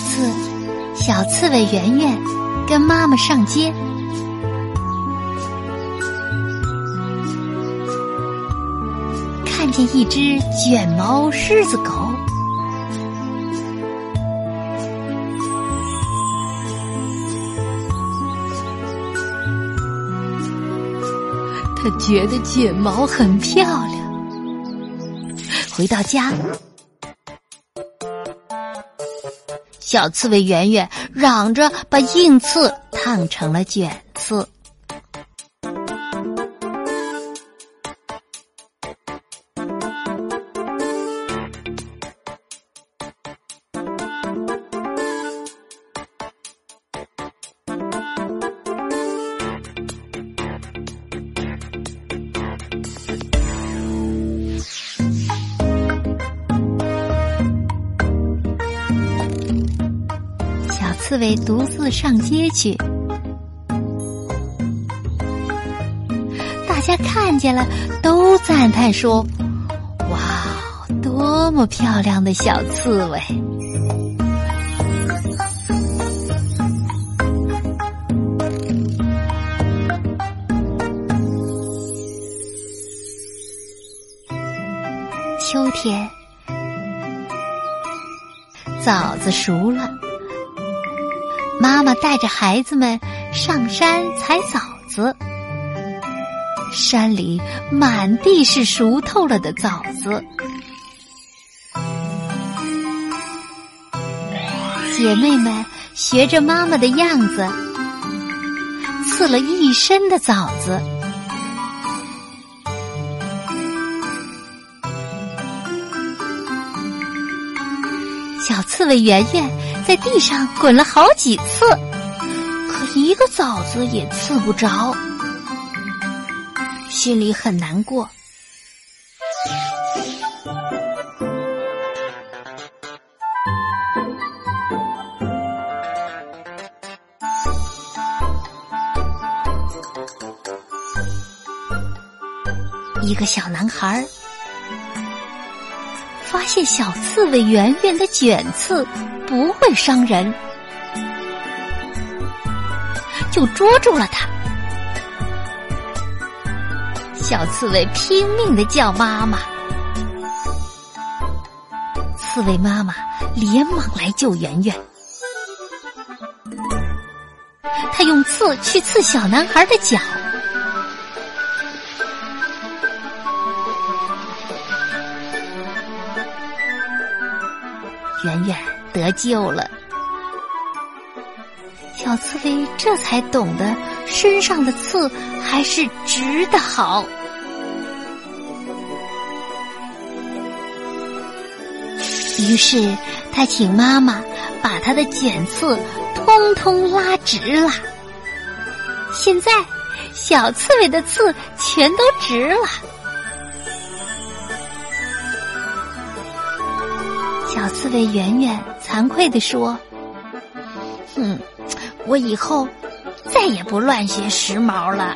次，小刺猬圆圆跟妈妈上街，看见一只卷毛狮子狗。他觉得卷毛很漂亮。回到家。小刺猬圆圆嚷着把硬刺烫成了卷刺。刺猬独自上街去，大家看见了都赞叹说：“哇，多么漂亮的小刺猬！”秋天，枣子熟了。妈妈带着孩子们上山采枣子，山里满地是熟透了的枣子。姐妹们学着妈妈的样子，刺了一身的枣子。小刺猬圆圆。在地上滚了好几次，可一个枣子也刺不着，心里很难过。一个小男孩发现小刺猬圆圆的卷刺。不会伤人，就捉住了它。小刺猬拼命的叫妈妈，刺猬妈妈连忙来救圆圆。他用刺去刺小男孩的脚，圆圆。得救了，小刺猬这才懂得身上的刺还是直的好。于是他请妈妈把他的剪刺通通拉直了。现在小刺猬的刺全都直了。小刺猬圆圆惭愧地说：“哼，我以后再也不乱学时髦了。”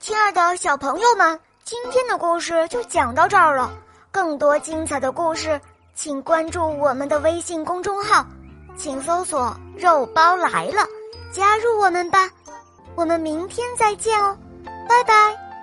亲爱的小朋友们，今天的故事就讲到这儿了。更多精彩的故事，请关注我们的微信公众号，请搜索“肉包来了”，加入我们吧。我们明天再见哦。拜拜。